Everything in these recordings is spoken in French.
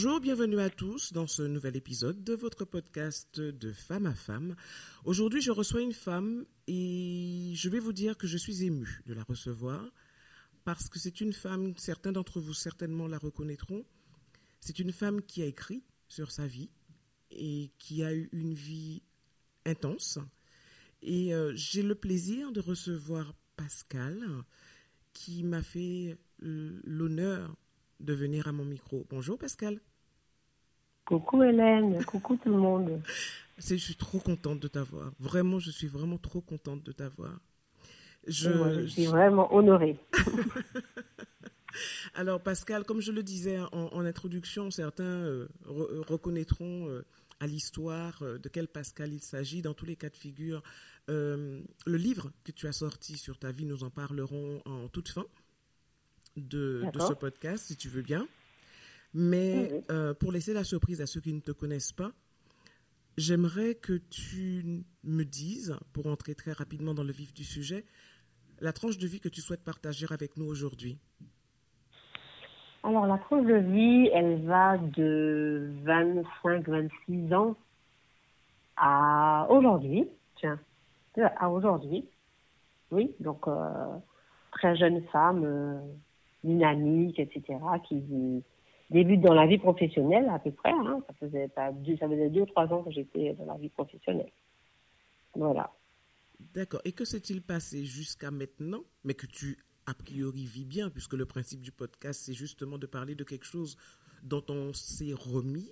Bonjour, bienvenue à tous dans ce nouvel épisode de votre podcast de femme à femme. Aujourd'hui, je reçois une femme et je vais vous dire que je suis émue de la recevoir parce que c'est une femme, certains d'entre vous certainement la reconnaîtront, c'est une femme qui a écrit sur sa vie et qui a eu une vie intense. Et euh, j'ai le plaisir de recevoir Pascal qui m'a fait l'honneur de venir à mon micro. Bonjour Pascal. Coucou Hélène, coucou tout le monde. Je suis trop contente de t'avoir. Vraiment, je suis vraiment trop contente de t'avoir. Je, suis vraiment honorée. Alors Pascal, comme je le disais en, introduction, certains euh, reconnaîtront euh, à l'histoire euh, de quel Pascal il s'agit. Dans tous les cas de figure, le livre que tu as sorti sur ta vie, nous en parlerons en toute fin de, ce podcast, si tu veux bien. Mais euh, pour laisser la surprise à ceux qui ne te connaissent pas, j'aimerais que tu me dises, pour entrer très rapidement dans le vif du sujet, la tranche de vie que tu souhaites partager avec nous aujourd'hui. Alors, la tranche de vie, elle va de 25-26 ans à aujourd'hui. Tiens, à aujourd'hui. Oui, donc euh, très jeune femme, euh, dynamique, etc., qui débute dans la vie professionnelle à peu près. Hein. Ça, faisait pas deux, ça faisait deux ou trois ans que j'étais dans la vie professionnelle. Voilà. D'accord. Et que s'est-il passé jusqu'à maintenant, mais que tu a priori vis bien, puisque le principe du podcast, c'est justement de parler de quelque chose dont on s'est remis,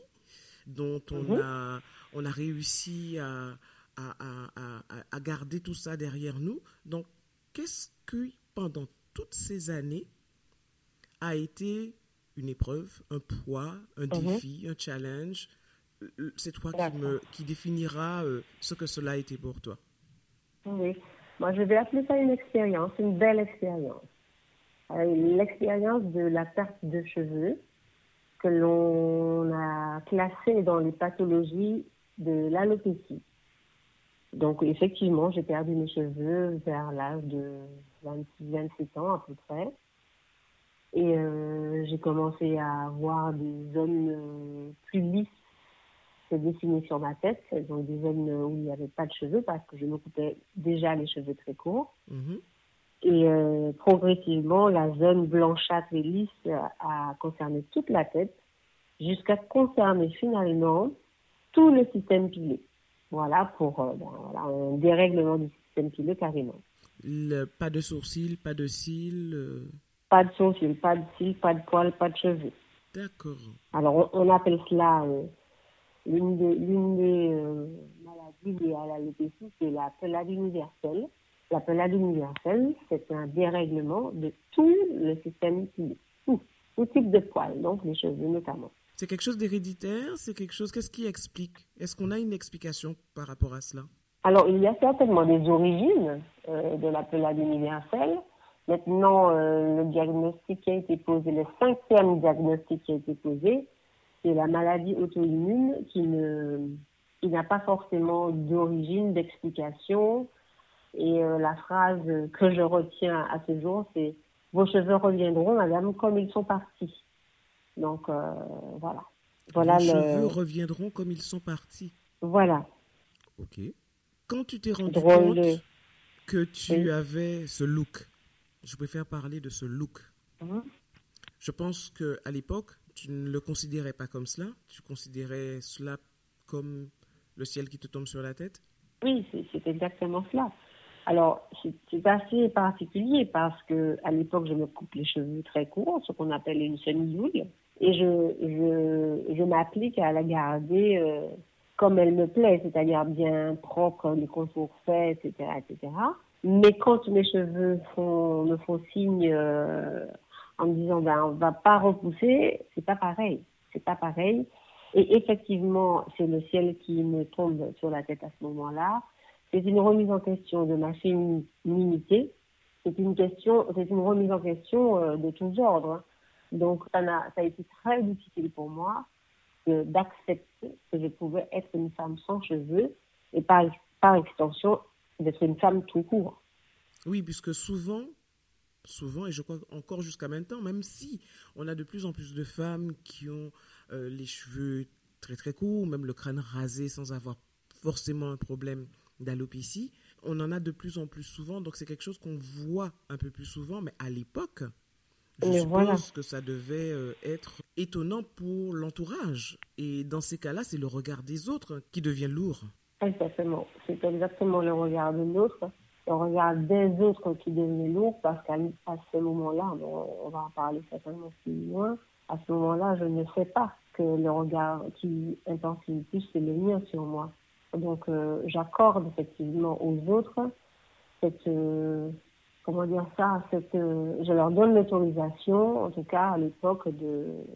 dont on, mhm. a, on a réussi à, à, à, à, garder tout ça derrière nous. Donc, qu'est-ce que pendant toutes ces années, a été une épreuve, un poids, un mhm. défi, un challenge. C'est toi qui, me, qui définira euh, ce que cela a été pour toi. Oui, moi je vais appeler ça une expérience, une belle expérience. Euh, l'expérience de la perte de cheveux que l'on a classée dans les pathologies de l'alopécie. Donc effectivement, j'ai perdu mes cheveux vers l'âge de 26-27 ans à peu près. Et euh, j'ai commencé à avoir des zones euh, plus lisses se dessiner sur ma tête, donc des zones où il n'y avait pas de cheveux parce que je me coupais déjà les cheveux très courts. Mhm. Et euh, progressivement, la zone blanchâtre et lisse a concerné toute la tête jusqu'à concerner finalement tout le système pilé. Voilà pour ben, un dérèglement du système pilé carrément. pas de sourcils, pas de cils pas de sourcils, pas de cils, pas de poils, pas de cheveux. D'accord. Alors, on, appelle cela euh, l'une des, des euh, maladies liées à l'alopécie, c'est la pelade universelle. La pelade universelle, c'est un dérèglement de tout le système tout, tout type de poils, donc les cheveux notamment. C'est quelque chose d'héréditaire C'est quelque chose. Qu'est-ce qui explique? Est-ce qu'on a une explication par rapport à cela? Alors, il y a certainement des origines euh, de la pelade universelle. Maintenant, euh, le diagnostic qui a été posé, le cinquième diagnostic qui a été posé, c'est la maladie auto-immune qui ne qui n'a pas forcément d'origine, d'explication. Et euh, la phrase que je retiens à ce jour, c'est Vos cheveux reviendront, madame, comme ils sont partis. Donc, euh, voilà. voilà. Vos cheveux reviendront comme ils sont partis. Voilà. Ok. Quand tu t'es rendu compte que tu avais ce look, je préfère parler de ce look. Mhm. Je pense qu'à l'époque, tu ne le considérais pas comme cela. Tu considérais cela comme le ciel qui te tombe sur la tête Oui, c'est exactement cela. Alors, c'est assez particulier parce que à l'époque, je me coupe les cheveux très courts, ce qu'on appelle une semi et je, je, je m'applique à la garder euh, comme elle me plaît, c'est-à-dire bien propre, les contours faits, etc., etc. Mais quand mes cheveux me font signe euh, en me disant ben on va pas repousser, c'est pas pareil. C'est pas pareil. Et effectivement, c'est le ciel qui me tombe sur la tête à ce moment-là. c'est une remise en question de ma féminité. C'est une question, c'est une remise en question euh, de tous ordres. Donc, ça a, été très difficile pour moi d'accepter que je pouvais être une femme sans cheveux et par extension d'être une femme tout court. Oui, puisque souvent, souvent, et je crois encore jusqu'à maintenant, même si on a de plus en plus de femmes qui ont euh, les cheveux très très courts, même le crâne rasé sans avoir forcément un problème d'alopécie, on en a de plus en plus souvent, donc c'est quelque chose qu'on voit un peu plus souvent, mais à l'époque, je suppose que ça devait euh, être étonnant pour l'entourage. Et dans ces cas-là, c'est le regard des autres qui devient lourd. Exactement. C'est exactement le regard de l'autre, le regard des autres qui devient lourd, parce qu'à ce moment-là, on va en parler certainement plus loin, à ce moment-là, je ne sais pas que le regard qui intensifie le plus, c'est le mien sur moi. Donc, euh, j'accorde effectivement aux autres cette, euh, comment dire ça, cette, euh, je leur donne l'autorisation, en tout cas à l'époque,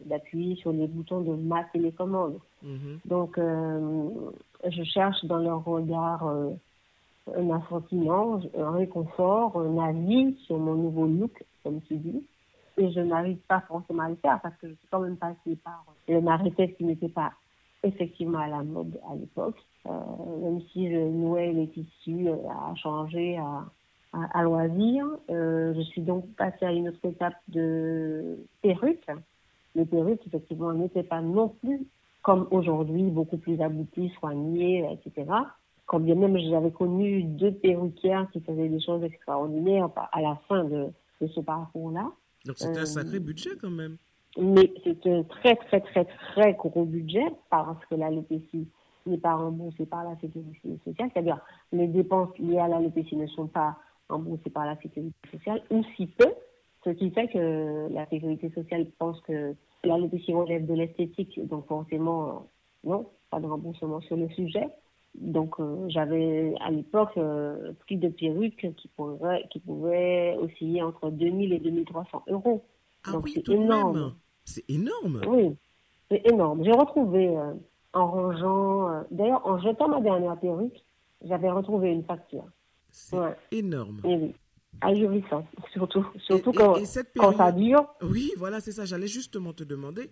d'appuyer sur les boutons de ma télécommande. Mhm. Donc, euh, je cherche dans leur regard euh, un assentiment, un réconfort, un avis sur mon nouveau look, comme tu dis. Et je n'arrive pas forcément à le faire parce que je suis quand même passée par le marie qui n'était pas effectivement à la mode à l'époque. même si je nouais les tissus à changer, à à, loisir. Euh, je suis donc passée à une autre étape de perruque. Les perruques, effectivement, n'étaient pas non plus comme aujourd'hui, beaucoup plus abouties, soignées, etc. Quand bien même j'avais connu deux perruquières qui faisaient des choses extraordinaires à la fin de, ce parcours-là. Donc c'était un sacré euh, budget quand même. Mais c'est un très très très très gros budget parce que l'alopécie n'est pas remboursée par la sécurité sociale. C'est-à-dire les dépenses liées à l'alopécie ne sont pas remboursé par la sécurité sociale, ou si peu, ce qui fait que la sécurité sociale pense que l'allocation relève de l'esthétique, donc forcément, non, pas de remboursement sur le sujet. Donc euh, j'avais à l'époque euh, pris de perruques qui pourraient, qui pouvaient osciller entre 2000 et 2300 euros. Ah donc c'est énorme. C'est énorme. Oui, c'est énorme. J'ai retrouvé euh, en rangeant, d'ailleurs en jetant ma dernière perruque, j'avais retrouvé une facture. C'est énorme. Oui, ahurissant, surtout, surtout quand, quand ça dure. Oui, voilà, c'est ça. J'allais justement te demander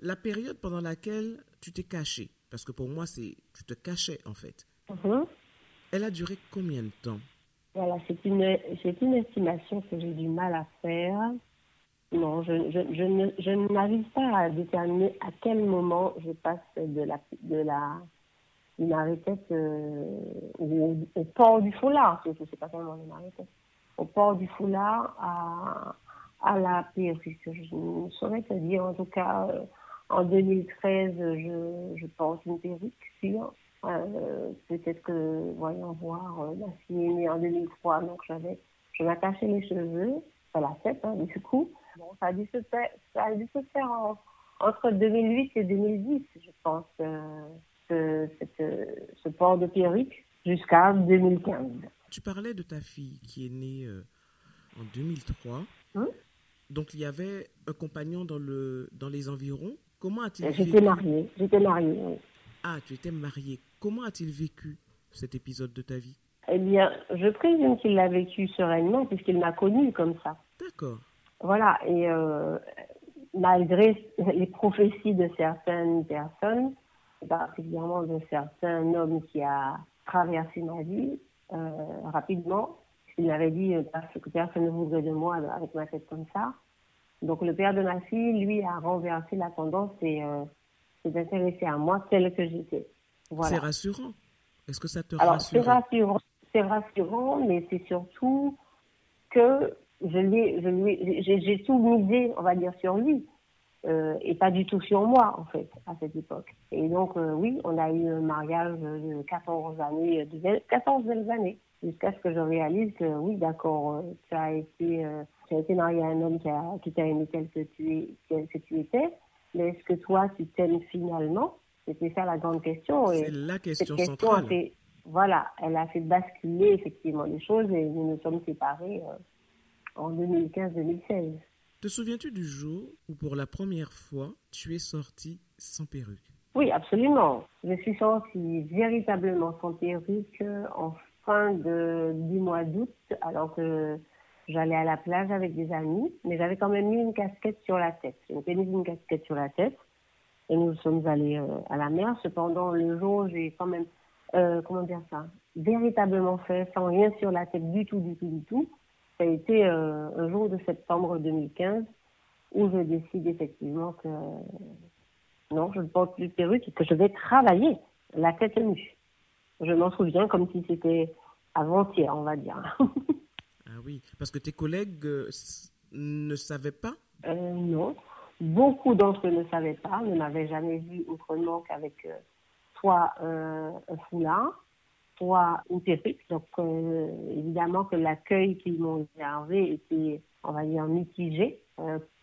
la période pendant laquelle tu t'es caché. Parce que pour moi, c'est tu te cachais en fait. Mhm. Elle a duré combien de temps? Voilà, c'est une, une estimation que j'ai du mal à faire. Non, je, je, je, n'arrive pas à déterminer à quel moment je passe de la, de la une euh, au, port du foulard, surtout, c'est pas tellement une arrêtette, au port du foulard à, à la perruque. Je ne saurais te dire, en tout cas, euh, en 2013, je, je porte une perruque, sûre. Euh, peut-être que, voyons voir, euh, la fille est née en 2003, donc j'avais, je m'attachais les cheveux, à la tête, hein, du coup. Bon, ça a dû se faire, ça a dû se faire entre 2008 et 2010, je pense. Euh, ce, ce port de perruque jusqu'à 2015. Tu parlais de ta fille qui est née euh, en 2003. Hein? Donc il y avait un compagnon dans, le, dans les environs. Comment a-t-il vécu? J'étais mariée. J'étais mariée. Ah, tu étais mariée. Comment a-t-il vécu cet épisode de ta vie? Eh bien, je présume qu'il l'a vécu sereinement puisqu'il m'a connue comme ça. D'accord. Voilà. Et euh, malgré les prophéties de certaines personnes, particulièrement de certains homme qui a traversé ma vie rapidement. Il m'avait dit euh, que personne ne voudrait de moi avec ma tête comme ça. Donc le père de ma fille, lui, a renversé la tendance et euh, s'est intéressé à moi telle que j'étais. Voilà. C'est rassurant. Est-ce que ça te Alors, rassure? C'est rassurant, c'est rassurant, mais c'est surtout que je lui, je lui, j'ai tout misé, on va dire, sur lui. Euh, et pas du tout sur moi, en fait, à cette époque. Et donc, euh, oui, on a eu un mariage de 14 années, de 14 belles années, jusqu'à ce que je réalise que, oui, d'accord, euh, tu as été, tu as été marié à un homme qui, a, qui t'a aimé tel que tu, es, tel que tu étais, mais est-ce que toi, tu t'aimes finalement? C'était ça la grande question. C'est la question, cette question centrale. Fait, voilà, elle a fait basculer effectivement les choses et nous nous sommes séparés en 2015-2016. Te souviens-tu du jour où pour la première fois tu es sortie sans perruque? Oui, absolument. Je suis sortie véritablement sans perruque en fin de, du mois d'août, alors que j'allais à la plage avec des amis, mais j'avais quand même mis une casquette sur la tête. J'ai mis une casquette sur la tête et nous sommes allés euh, à la mer. Cependant, le jour, j'ai quand même, euh, comment dire ça, véritablement fait sans rien sur la tête du tout, du tout, du tout. Ça a été euh, un jour de septembre 2015 où je décide effectivement que non, je ne porte plus de perruque et que je vais travailler la tête nue. Je m'en souviens comme si c'était avant-hier, on va dire. ah oui, parce que tes collègues ne savaient pas? Non, Beaucoup d'entre eux ne savaient pas, ne m'avaient jamais vu autrement qu'avec euh, soit euh, un foulard, une perruque. Donc, euh, évidemment que l'accueil qu'ils m'ont réservé était, on va dire, mitigé,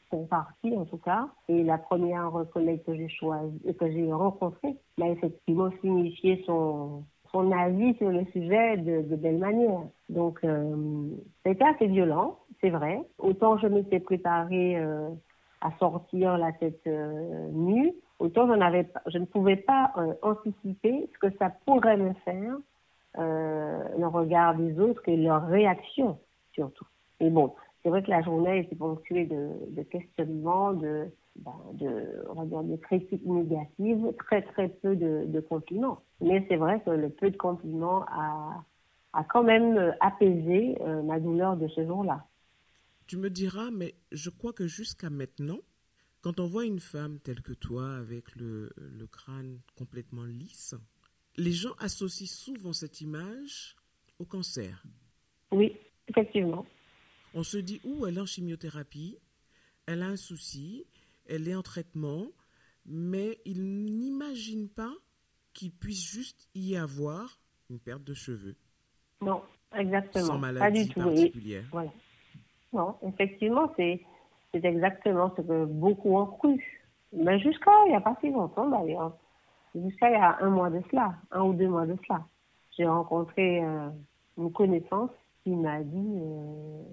pour partie en tout cas. Et la première collègue que j'ai choisie, que j'ai rencontrée, m'a effectivement signifié son, son avis sur le sujet de, de belle manière. Donc, c'était assez violent, c'est vrai. Autant je m'étais préparée à sortir la tête euh, nue, autant je, je ne pouvais pas euh, anticiper ce que ça pourrait me faire, euh, le regard des autres et leur réaction surtout. Et bon, c'est vrai que la journée était ponctuée de, questionnements, de, ben, de, on va dire, de critiques négatives, très très peu de, de compliments. Mais c'est vrai que le peu de compliments a, a quand même apaisé ma douleur de ce jour-là. Tu me diras, mais je crois que jusqu'à maintenant, quand on voit une femme telle que toi, avec le, crâne complètement lisse, les gens associent souvent cette image au cancer. Oui, effectivement. On se dit, où elle est en chimiothérapie, elle a un souci, elle est en traitement, mais ils n'imaginent pas qu'il puisse juste y avoir une perte de cheveux. Non, exactement. Sans maladie particulière. Voilà. Non, effectivement, c'est exactement ce que beaucoup ont cru. Mais jusqu'à il n'y a pas si longtemps d'ailleurs, jusqu'à il y a un mois de cela, un ou deux mois de cela, j'ai rencontré euh, une connaissance qui m'a dit, euh,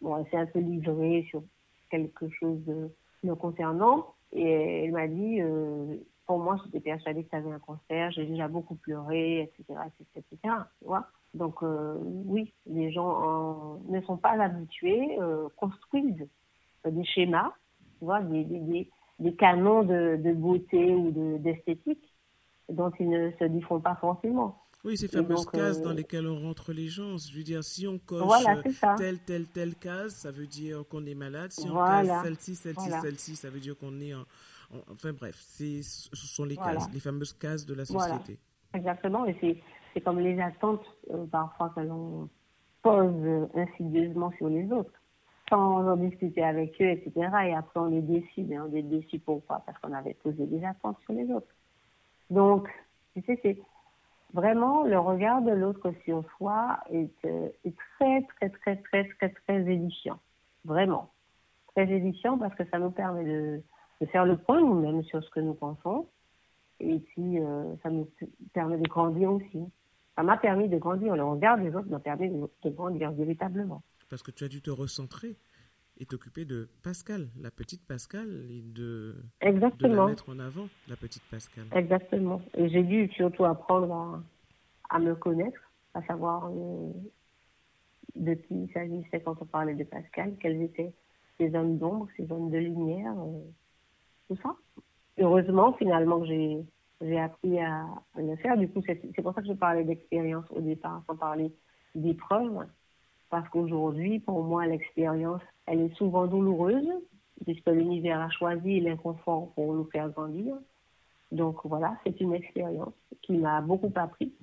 bon, elle s'est un peu livrée sur quelque chose de me concernant, et elle m'a dit, euh, pour moi, j'étais persuadée que tu avais un cancer, j'ai déjà beaucoup pleuré, etc., etc., etc., tu vois. Donc oui, les gens ne sont pas habitués, construisent des schémas, tu vois, des, des, des canons de, de, beauté ou d'esthétique dont ils ne se défont pas forcément. Oui, ces fameuses cases dans euh, lesquelles on rentre les gens. Je veux dire, si on coche telle, telle, telle case, ça veut dire qu'on est malade. Si on coche celle-ci, celle-ci, celle-ci, ça veut dire qu'on est en, Enfin bref, ce sont les cases, les fameuses cases de la société. Exactement, et c'est c'est comme les attentes euh, parfois que l'on pose insidieusement sur les autres, en discuter avec eux, etc. Et après on les décide, et on les décide pourquoi? Parce qu'on avait posé des attentes sur les autres. Donc, tu sais, c'est vraiment le regard de l'autre sur soi est, euh, très, très, très, très, très, très édifiant. Vraiment. Très édifiant parce que ça nous permet de, de faire le point nous-mêmes sur ce que nous pensons. Et puis, euh, ça nous permet de grandir aussi ça m'a permis de grandir. Le regard des autres m'a permis de, grandir véritablement. Parce que tu as dû te recentrer et t'occuper de Pascal, la petite Pascal, et de, Exactement. la mettre en avant, la petite Pascal. Exactement. Et j'ai dû surtout apprendre à, me connaître, à savoir euh, de qui il s'agissait quand on parlait de Pascal, quelles étaient ses zones d'ombre, ses zones de lumière, euh, tout ça. Heureusement, finalement, j'ai j'ai appris à, le faire. Du coup, c'est pour ça que je parlais d'expérience au départ, sans parler d'épreuve. Parce qu'aujourd'hui, pour moi, l'expérience, elle est souvent douloureuse, puisque l'univers a choisi l'inconfort pour nous faire grandir. Donc voilà, c'est une expérience qui m'a beaucoup appris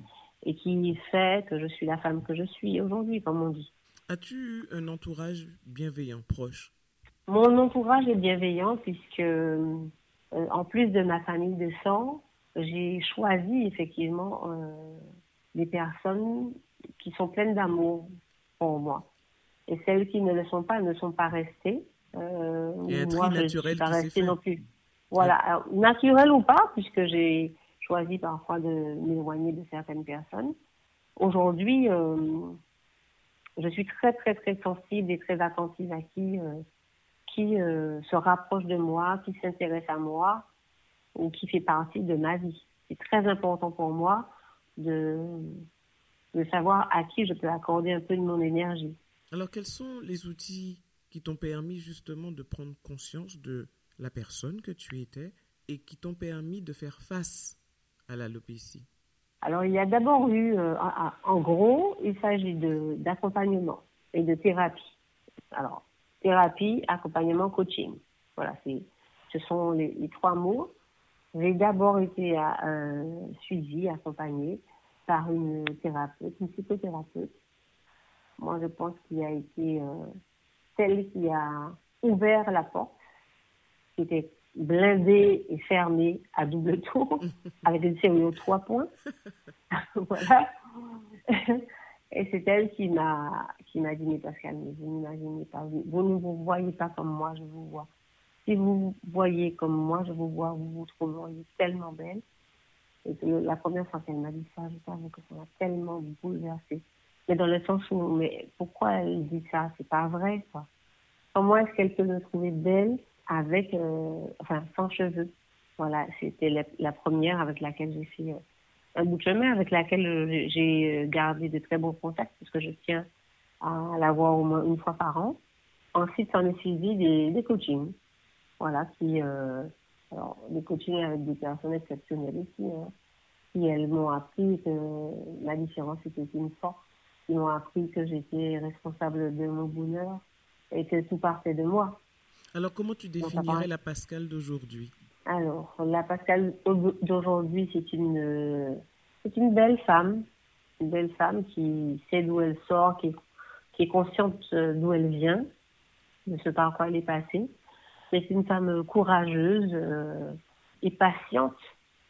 et qui fait que je suis la femme que je suis aujourd'hui, comme on dit. As-tu eu un entourage bienveillant, proche? Mon entourage est bienveillant puisque, euh, en plus de ma famille de sang, j'ai choisi effectivement euh, des personnes qui sont pleines d'amour pour moi. Et celles qui ne le sont pas ne sont pas restées. Euh, Et moi, je ne suis pas restée non plus. Voilà, naturel ou pas, puisque j'ai choisi parfois de m'éloigner de certaines personnes. Aujourd'hui, euh, je suis très très très sensible et très attentive à qui euh, qui se rapproche de moi, qui s'intéresse à moi, ou qui fait partie de ma vie. C'est très important pour moi de, de savoir à qui je peux accorder un peu de mon énergie. Alors, quels sont les outils qui t'ont permis justement de prendre conscience de la personne que tu étais et qui t'ont permis de faire face à l'alopécie? Alors, il y a d'abord eu, euh, en gros, il s'agit d'accompagnement et de thérapie. Alors, thérapie, accompagnement, coaching. Voilà, ce sont les, trois mots. J'ai d'abord été euh, suivie, accompagnée par une thérapeute, une psychothérapeute. Moi, je pense qu'il a été euh, celle qui a ouvert la porte, qui était blindée et fermée à double tour, avec une série de trois points. voilà. Et c'est elle qui m'a qui m'a dit mais Pascal, vous n'imaginez pas, vous, ne vous voyez pas comme moi je vous vois. Si vous voyez comme moi je vous vois, vous vous trouveriez tellement belle. Et la première fois qu'elle m'a dit ça, je savais que ça m'a tellement bouleversée. Mais dans le sens où, mais pourquoi elle dit ça? C'est pas vrai, quoi. Comment est-ce qu'elle peut me trouver belle avec, euh, enfin, sans cheveux? Voilà, c'était la, première avec laquelle j'ai fait euh, un bout de chemin, avec laquelle euh, j'ai gardé de très bons contacts, parce que je tiens à la voir au moins une fois par an. Ensuite, on est suivi des, des coachings. Voilà, qui, alors, des coachings avec des personnes exceptionnelles aussi, hein, qui, elles, m'ont appris que la différence était une force qui m'ont appris que j'étais responsable de mon bonheur et que tout partait de moi. Alors, comment tu définirais la Pascal d'aujourd'hui? Alors, la Pascal d'aujourd'hui, c'est une, c'est une belle femme, une belle femme qui sait d'où elle sort, qui, qui est consciente d'où elle vient, de ce par quoi elle est passée. C'est une femme courageuse euh, et patiente,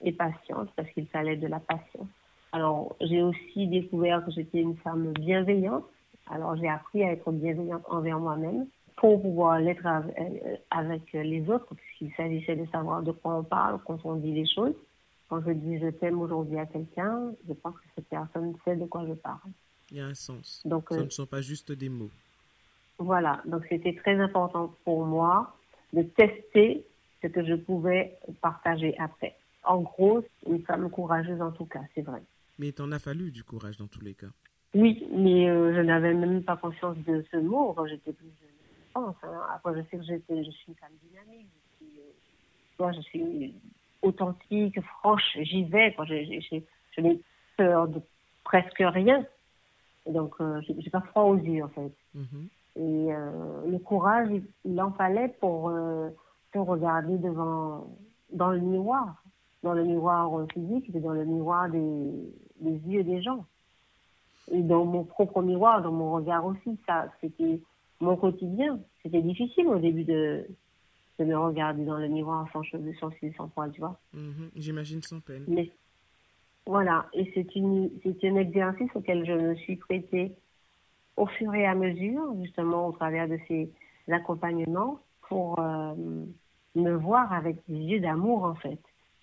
et patiente parce qu'il fallait de la patience. Alors, j'ai aussi découvert que j'étais une femme bienveillante. Alors, j'ai appris à être bienveillante envers moi-même pour pouvoir l'être euh, avec les autres, puisqu'il s'agissait de savoir de quoi on parle quand on dit les choses. Quand je dis je t'aime aujourd'hui à quelqu'un, je pense que cette personne sait de quoi je parle. Il y a un sens. Donc, Ce euh, ne sont pas juste des mots. Voilà, donc c'était très important pour moi de tester ce que je pouvais partager après. En gros, une femme courageuse en tout cas, c'est vrai. Mais il t'en a fallu du courage dans tous les cas. Oui, mais euh, je n'avais même pas conscience de ce mot quand j'étais plus jeune. Hein. Après, je sais que j'étais, je suis une femme dynamique. Je suis, euh, je suis authentique, franche. J'y vais. Quand je n'ai peur de presque rien. donc, euh, je n'ai pas froid aux yeux, en fait. Mm-hmm. Et le courage, il, en fallait pour se regarder devant, dans le miroir dans le miroir physique, mais dans le miroir des, des yeux des gens. Et dans mon propre miroir, dans mon regard aussi, ça, c'était mon quotidien. C'était difficile au début de, de me regarder dans le miroir sans cheveux, sans cils, sans poils, tu vois. Mhm, j'imagine sans peine. Mais voilà, et c'est un exercice auquel je me suis prêtée au fur et à mesure, justement au travers de ces accompagnements, pour euh, me voir avec des yeux d'amour en fait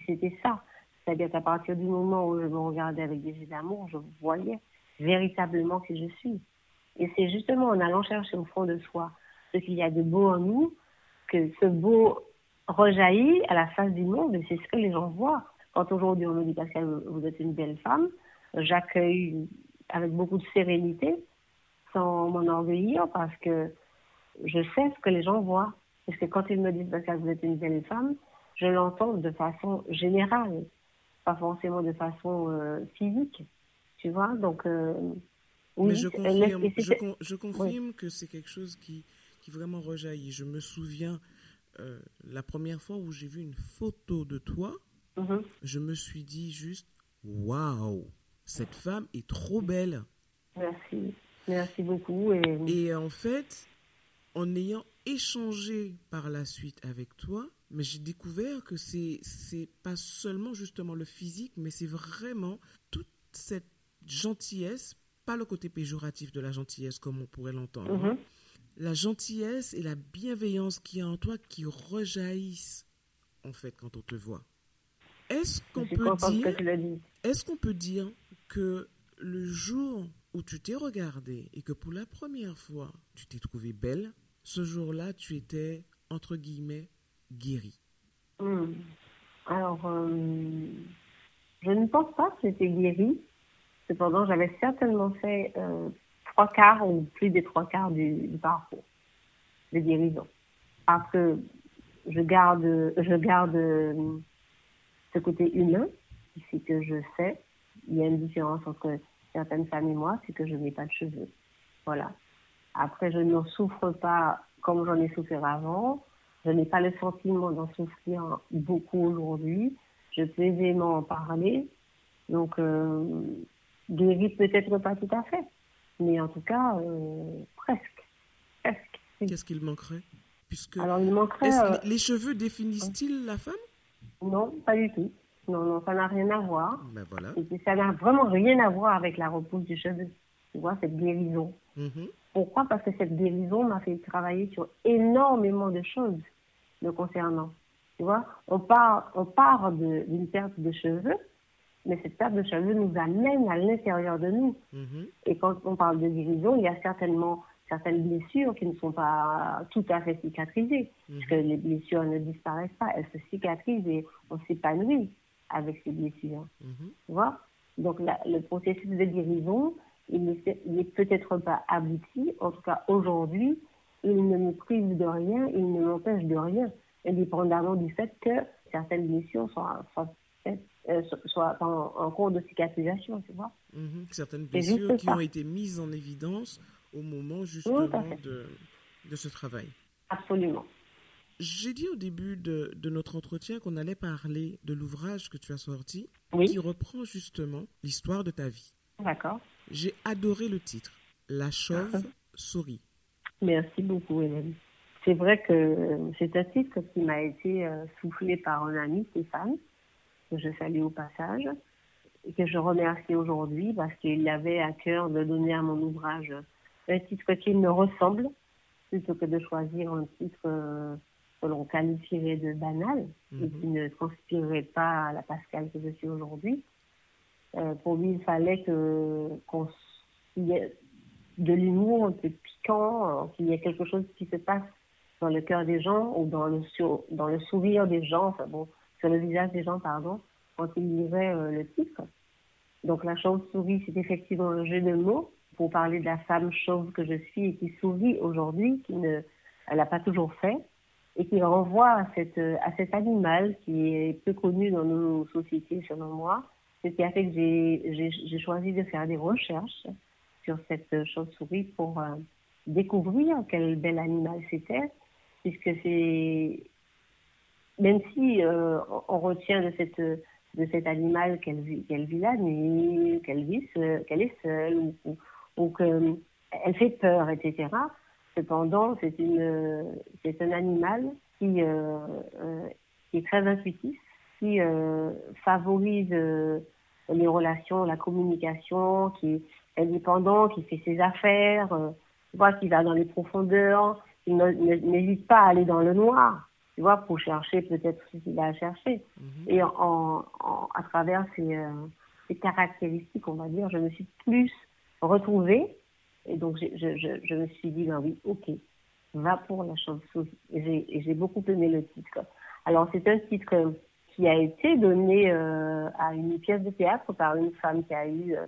c'était ça. C'est-à-dire qu'à partir du moment où je me regardais avec des yeux d'amour, je voyais véritablement qui je suis. Et c'est justement en allant chercher au fond de soi ce qu'il y a de beau en nous que ce beau rejaillit à la face du monde et c'est ce que les gens voient. Quand aujourd'hui on me dit Pascal, vous êtes une belle femme, j'accueille avec beaucoup de sérénité sans m'enorgueillir parce que je sais ce que les gens voient. Parce que quand ils me disent Pascal, vous êtes une belle femme, je l'entends de façon générale, pas forcément de façon euh, physique, tu vois. Donc, euh, oui, Mais je confirme, je, confirme que c'est quelque chose qui, qui vraiment rejaillit. Je me souviens euh, la première fois où j'ai vu une photo de toi, mm-hmm. je me suis dit juste, waouh, cette femme est trop belle. Merci, merci beaucoup. Et, et en fait, en ayant échangé par la suite avec toi, mais j'ai découvert que c'est c'est pas seulement justement le physique, mais c'est vraiment toute cette gentillesse, pas le côté péjoratif de la gentillesse comme on pourrait l'entendre. Mhm. La gentillesse et la bienveillance qui est en toi qui rejaillissent en fait quand on te voit. Est-ce qu'on peut dire Est-ce qu'on peut dire que le jour où tu t'es regardé et que pour la première fois tu t'es trouvée belle, ce jour-là tu étais entre guillemets guéri hmm. Alors, je ne pense pas que j'étais guérie. Cependant, j'avais certainement fait trois quarts ou plus des trois quarts du, parcours de guérison. Parce que je garde, je garde ce côté humain, c'est que je sais, il y a une différence entre certaines femmes et moi, c'est que je n'ai pas de cheveux. Voilà. Après, je ne souffre pas comme j'en ai souffert avant. Je n'ai pas le sentiment d'en souffrir beaucoup aujourd'hui. Je peux aisément en parler. Donc, euh, guérir peut-être pas tout à fait mais en tout cas, euh, presque. Presque. Qu'est-ce qu'il manquerait? Puisque Alors, il manquerait. Euh, les cheveux définissent-ils la femme? Non, pas du tout. Non, non, ça n'a rien à voir. Ben voilà. Et ça n'a vraiment rien à voir avec la repousse du cheveu. Tu vois, cette guérison. Mhm. Pourquoi? Parce que cette guérison m'a fait travailler sur énormément de choses le concernant. Tu vois, on part, on part d'une perte de cheveux, mais cette perte de cheveux nous amène à l'intérieur de nous. Mhm. Et quand on parle de guérison, il y a certainement certaines blessures qui ne sont pas tout à fait cicatrisées, mhm. puisque les blessures ne disparaissent pas, elles se cicatrisent et on s'épanouit avec ces blessures. Mhm. Tu vois? Donc le processus de guérison, il n'est peut-être pas abouti, en tout cas aujourd'hui, il ne me prive de rien, il ne m'empêche de rien, indépendamment du fait que certaines blessures sont euh, en, cours de cicatrisation, tu vois? Mhm. Certaines blessures qui ont été mises en évidence au moment justement de, de, ce travail. Absolument. J'ai dit au début de, de notre entretien qu'on allait parler de l'ouvrage que tu as sorti, qui reprend justement l'histoire de ta vie. D'accord. J'ai adoré le titre, La chauve souris. Merci beaucoup, Hélène. C'est vrai que c'est un titre qui m'a été euh, soufflé par un ami, Stéphane, que je salue au passage, et que je remercie aujourd'hui parce qu'il avait à cœur de donner à mon ouvrage un titre qui me ressemble, plutôt que de choisir un titre euh, que l'on qualifierait de banal et mhm. qui ne transpirerait pas à la Pascal que je suis aujourd'hui. Euh, pour lui, il fallait que qu'on y ait de l'humour un peu piquant, euh, qu'il y ait quelque chose qui se passe dans le cœur des gens ou dans le, dans le sourire des gens. Enfin bon, sur le visage des gens, pardon, quand ils liraient euh, le titre. Donc la chauve-souris, c'est effectivement un jeu de mots pour parler de la femme chauve que je suis et qui sourit aujourd'hui, qui ne, elle n'a pas toujours fait, et qui renvoie à, cette, à cet animal qui est peu connu dans nos sociétés, selon moi. Ce qui a fait que j'ai choisi de faire des recherches sur cette chauve-souris pour euh, découvrir quel bel animal c'était, puisque c'est même si euh, on retient de cette de cet animal qu'elle vit, qu'elle vit la nuit, qu'elle vit qu'elle est seule ou, ou, qu'elle fait peur, etc. Cependant, c'est une c'est un animal qui euh, euh, qui est très intuitif, qui favorise les relations, la communication, qui est indépendant, qui fait ses affaires, voit qui va dans les profondeurs, qui n'hésite pas à aller dans le noir tu vois, pour chercher peut-être ce qu'il a cherché. Mhm. Et en, à travers euh, ces, caractéristiques, on va dire, je me suis plus retrouvée. Et donc, je, me suis dit, ben oui, ok, va pour la chauve-souris. Et j'ai beaucoup aimé le titre. Alors, c'est un titre qui a été donné euh, à une pièce de théâtre par une femme qui a eu euh,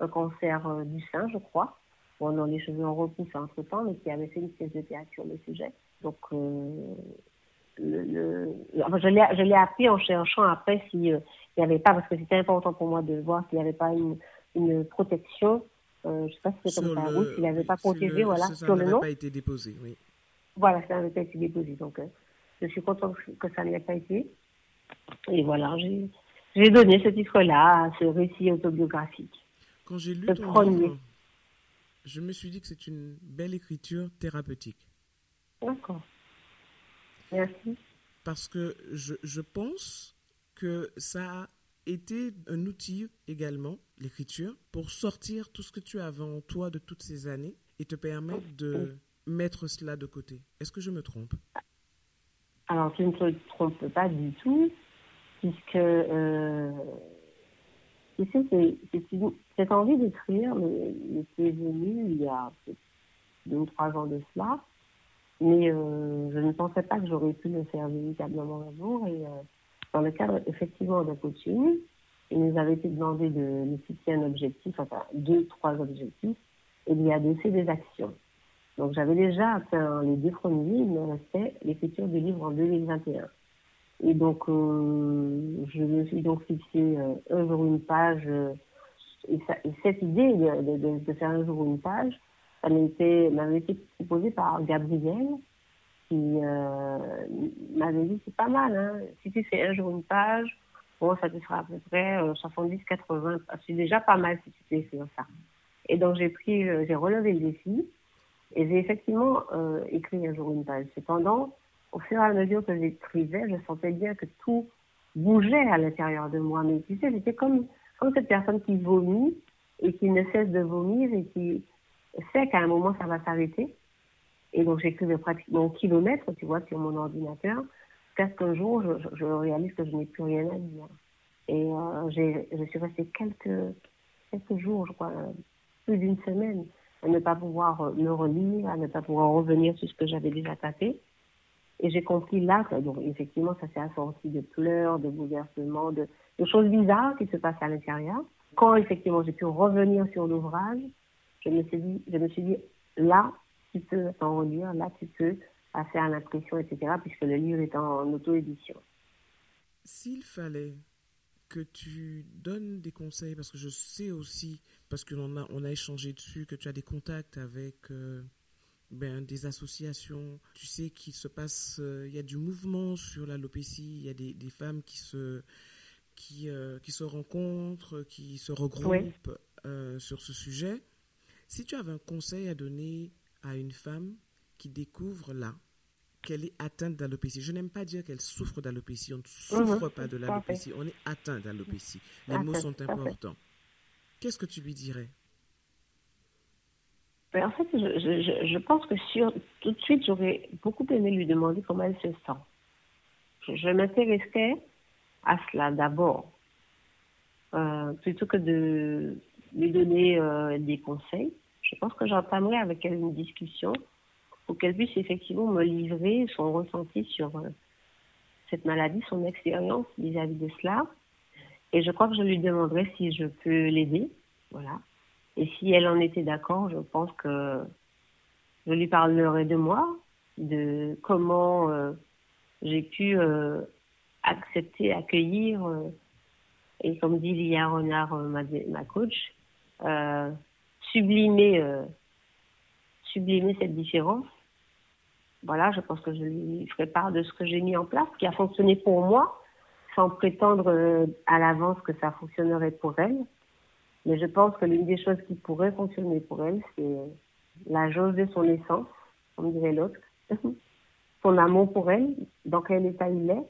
un cancer du sein, je crois. Bon, dans les cheveux en repousse entre-temps, mais qui avait fait une pièce de théâtre sur le sujet. Donc, je l'ai appris en cherchant après s'il euh, n'y avait pas, parce que c'était important pour moi de voir s'il n'y avait pas une protection. Euh, je ne sais pas si c'est comme ça, oui, s'il n'avait pas protégé, voilà, sur le nom. Ça n'avait pas été déposé, oui. Voilà, ça n'avait pas été déposé. Donc, euh, je suis contente que ça n'ait pas été. Et voilà, j'ai donné ce titre-là à ce récit autobiographique. Quand j'ai lu ton livre, je me suis dit que c'est une belle écriture thérapeutique. D'accord. Merci. Parce que je, je pense que ça été un outil également, l'écriture, pour sortir tout ce que tu avais en toi de toutes ces années et te permettre de mettre cela de côté. Est-ce que je me trompe? Alors, tu ne te trompes pas du tout, puisque euh, tu sais, c'est cette envie d'écrire mais c'est venu il y a deux ou trois ans de cela. Mais euh, je ne pensais pas que j'aurais pu le faire véritablement un jour. Et euh, dans le cadre effectivement d'un coaching, il nous avait été demandé de nous fixer un objectif, enfin deux, trois objectifs, et d'y adosser des actions. Donc j'avais déjà atteint les deux premiers, il me restait l'écriture du livre en 2021. Et donc euh, je me suis donc fixé euh, un jour une page. Euh, et, cette idée de, de, faire un jour une page, ça m'avait été, proposée par Gabriel, qui m'avait dit c'est pas mal, hein, si tu fais un jour une page, bon, ça te fera à peu près 70-80, c'est déjà pas mal si tu fais faire ça. Et donc j'ai pris, j'ai relevé le défi et j'ai effectivement euh, écrit un jour une page. Cependant, au fur et à mesure que j'écrivais, je sentais bien que tout bougeait à l'intérieur de moi. Mais tu sais, j'étais comme, comme cette personne qui vomit et qui ne cesse de vomir et qui sait qu'à un moment ça va s'arrêter. Et donc j'écrivais pratiquement au kilomètre, tu vois, sur mon ordinateur, jusqu'à ce jour je, je, réalise que je n'ai plus rien à dire. Et euh, je suis restée quelques, quelques jours, je crois, plus d'une semaine, à ne pas pouvoir euh, me relire, à ne pas pouvoir revenir sur ce que j'avais déjà tapé. Et j'ai compris là que, donc, effectivement, ça s'est assorti de pleurs, de bouleversements, de, de, choses bizarres qui se passent à l'intérieur. Quand, effectivement, j'ai pu revenir sur l'ouvrage, je me suis dit, je me suis dit, là, tu peux t'en relire, là, tu peux passer à l'impression, etc., puisque le livre est en auto-édition. S'il fallait que tu donnes des conseils, parce que je sais aussi, parce qu'on a, on a échangé dessus, que tu as des contacts avec euh, ben, des associations. Tu sais qu'il se passe, euh, il y a du mouvement sur l'alopécie, il y a des, des, femmes qui se, qui, euh, qui se rencontrent, qui se regroupent sur ce sujet. Si tu avais un conseil à donner à une femme qui découvre là, qu'elle est atteinte d'alopécie. Je n'aime pas dire qu'elle souffre d'alopécie. On ne souffre mhm. pas de l'alopécie. On est atteint d'alopécie. Les mots sont importants. Qu'est-ce que tu lui dirais? Ben, En fait, je, pense que sur, tout de suite, j'aurais beaucoup aimé lui demander comment elle se sent. Je, m'intéresserais à cela d'abord, euh, plutôt que de lui donner euh, des conseils. Je pense que j'entamerais avec elle une discussion pour qu'elle puisse effectivement me livrer son ressenti sur euh, cette maladie, son expérience vis-à-vis de cela. Et je crois que je lui demanderai si je peux l'aider. Voilà. Et si elle en était d'accord, je pense que je lui parlerai de moi, de comment euh, j'ai pu euh, accepter, accueillir, et comme dit Lia Renard, ma, ma coach, sublimer, sublimer cette différence voilà, je pense que je lui ferai part de ce que j'ai mis en place, qui a fonctionné pour moi, sans prétendre euh, à l'avance que ça fonctionnerait pour elle. Mais je pense que l'une des choses qui pourrait fonctionner pour elle, c'est la jauge de son essence, comme dirait l'autre, son amour pour elle, dans quel état il est.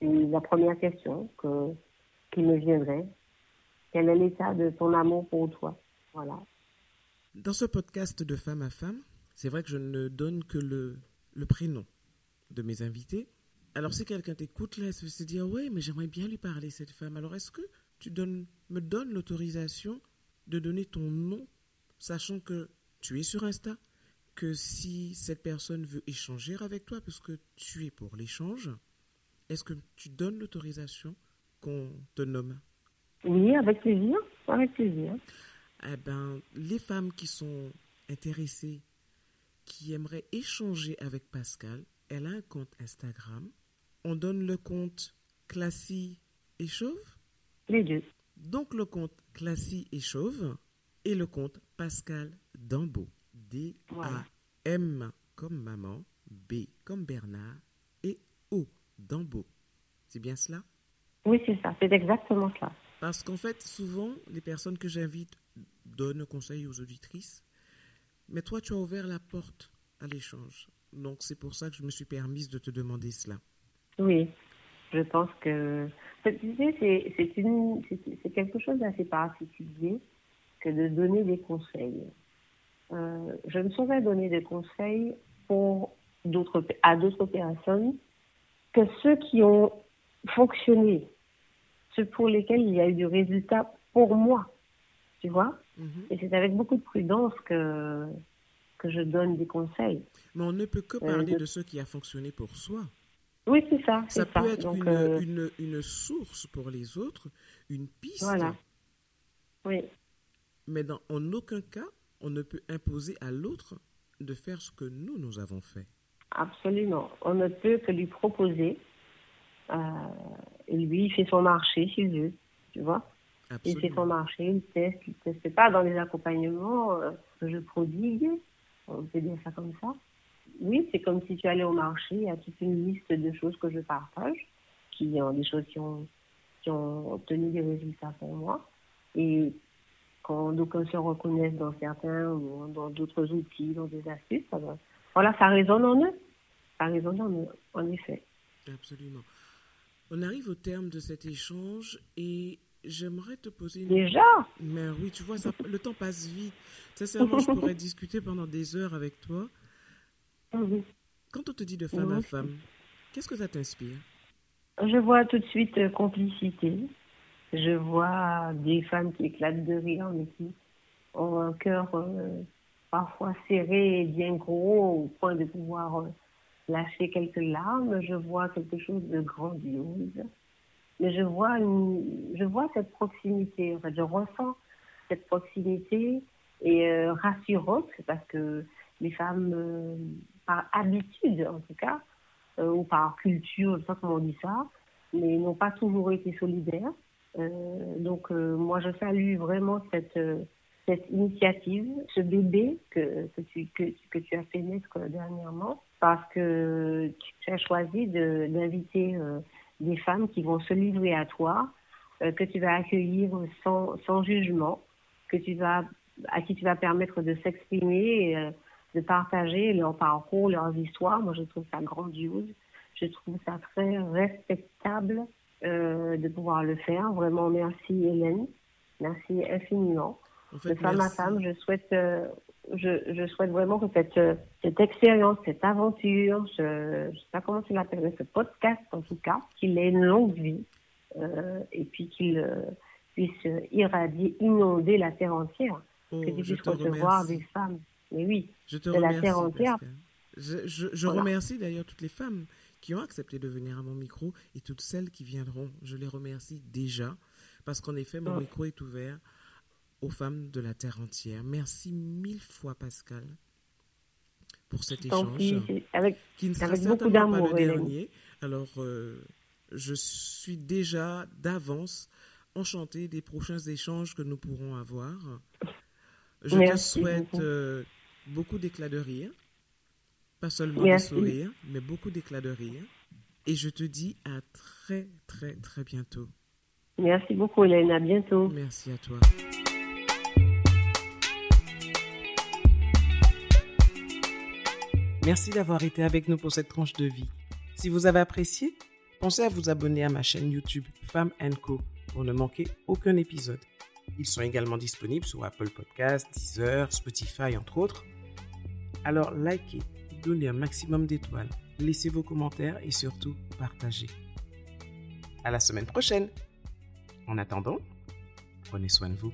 Et la première question que, qui me viendrait, quel est l'état de ton amour pour toi? Voilà. Dans ce podcast de femme à femme, c'est vrai que je ne donne que le le prénom de mes invités. Alors si quelqu'un t'écoute là, ça se dire oui, mais j'aimerais bien lui parler cette femme. Alors est-ce que tu me donnes l'autorisation de donner ton nom, sachant que tu es sur Insta, que si cette personne veut échanger avec toi, parce que tu es pour l'échange, est-ce que tu donnes l'autorisation qu'on te nomme? Oui, avec plaisir, avec plaisir. Eh ben, les femmes qui sont intéressées qui aimerait échanger avec Pascal, elle a un compte Instagram. On donne le compte Classy et Chauve? Les deux. Donc le compte Classy et Chauve et le compte Pascal Dambeau. D-A-M comme maman, B comme Bernard et O Dambeau. C'est bien cela? Oui, c'est ça. C'est exactement ça. Parce qu'en fait, souvent, les personnes que j'invite donnent conseil aux auditrices mais toi, tu as ouvert la porte à l'échange. Donc, c'est pour ça que je me suis permise de te demander cela. Oui, je pense que c'est quelque chose d'assez particulier que de donner des conseils. Euh, je ne saurais donner des conseils pour à d'autres personnes que ceux qui ont fonctionné, ceux pour lesquels il y a eu du résultat pour moi. Tu vois Mhm. Et c'est avec beaucoup de prudence que, que je donne des conseils. Mais on ne peut que euh, parler de... ce qui a fonctionné pour soi. Oui, c'est ça. Ça peut être Donc, une, euh, une, une source pour les autres, une piste, Voilà. Oui, mais dans, en aucun cas, on ne peut imposer à l'autre de faire ce que nous, nous avons fait. absolument. On ne peut que lui proposer. euh, et lui, il fait son marché s'il veut. Tu vois Il fait son marché, il teste, il teste pas dans les accompagnements euh, que je prodigue. On peut dire ça comme ça. Oui, c'est comme si tu allais au marché, il y a toute une liste de choses que je partage, qui ont des choses qui ont, qui ont obtenu des résultats pour moi. Et quand d'aucuns se reconnaissent dans certains ou dans d'autres outils, dans des astuces, ça va- voilà, ça résonne en eux. Ça résonne en eux, en effet. Absolument. On arrive au terme de cet échange et j'aimerais te poser une Déjà, Mais oui, tu vois, ça, le temps passe vite. Sincèrement, je pourrais discuter pendant des heures avec toi. mhm. Quand on te dit de femme à femme, qu'est-ce que ça t'inspire? Je vois tout de suite euh, complicité. Je vois des femmes qui éclatent de rire, mais qui ont un cœur euh, parfois serré et bien gros au point de pouvoir euh, lâcher quelques larmes. Je vois quelque chose de grandiose. Mais je vois, je vois cette proximité. Je ressens cette proximité et euh, rassurante parce que les femmes, euh, par habitude en tout cas, euh, ou par culture, je sais pas comment on dit ça, mais n'ont pas toujours été solidaires. Euh, donc moi je salue vraiment cette, cette initiative, ce bébé que, que, tu, que, que tu as fait naître dernièrement, parce que tu as choisi d'inviter des femmes qui vont se livrer à toi, euh, que tu vas accueillir sans, sans jugement, que tu vas, à qui tu vas permettre de s'exprimer, euh, de partager leur parcours, leurs histoires. Moi je trouve ça grandiose. Je trouve ça très respectable euh, de pouvoir le faire. Vraiment, merci Hélène. Merci infiniment. En De fait, femme à merci. femme, je souhaite, euh, je, je souhaite vraiment que cette, euh, cette expérience, cette aventure, je ne sais pas comment tu l'appelles, mais ce podcast en tout cas, qu'il ait une longue vie euh, et puis qu'il euh, puisse irradier, inonder la terre entière. Oh, que tu puisses recevoir des femmes. Mais oui, Je te de la remercie, terre entière. Pascal. Je, je- je Voilà. remercie d'ailleurs toutes les femmes qui ont accepté de venir à mon micro et toutes celles qui viendront. Je les remercie déjà parce qu'en effet, mon Ouais. micro est ouvert aux femmes de la terre entière. Merci mille fois, Pascal, pour cet échange pis, c'est avec, qui ne sera avec beaucoup pas le dernier. Alors, euh, je suis déjà d'avance enchantée des prochains échanges que nous pourrons avoir. Je Merci te souhaite beaucoup. euh, beaucoup d'éclats de rire, pas seulement Merci. des sourires, mais beaucoup d'éclats de rire. Et je te dis à très, très, très bientôt. Merci beaucoup, Hélène. À bientôt. Merci à toi. Merci d'avoir été avec nous pour cette tranche de vie. Si vous avez apprécié, pensez à vous abonner à ma chaîne YouTube Femme Co pour ne manquer aucun épisode. Ils sont également disponibles sur Apple Podcasts, Deezer, Spotify, entre autres. Alors likez, donnez un maximum d'étoiles, laissez vos commentaires et surtout partagez. À la semaine prochaine. En attendant, prenez soin de vous.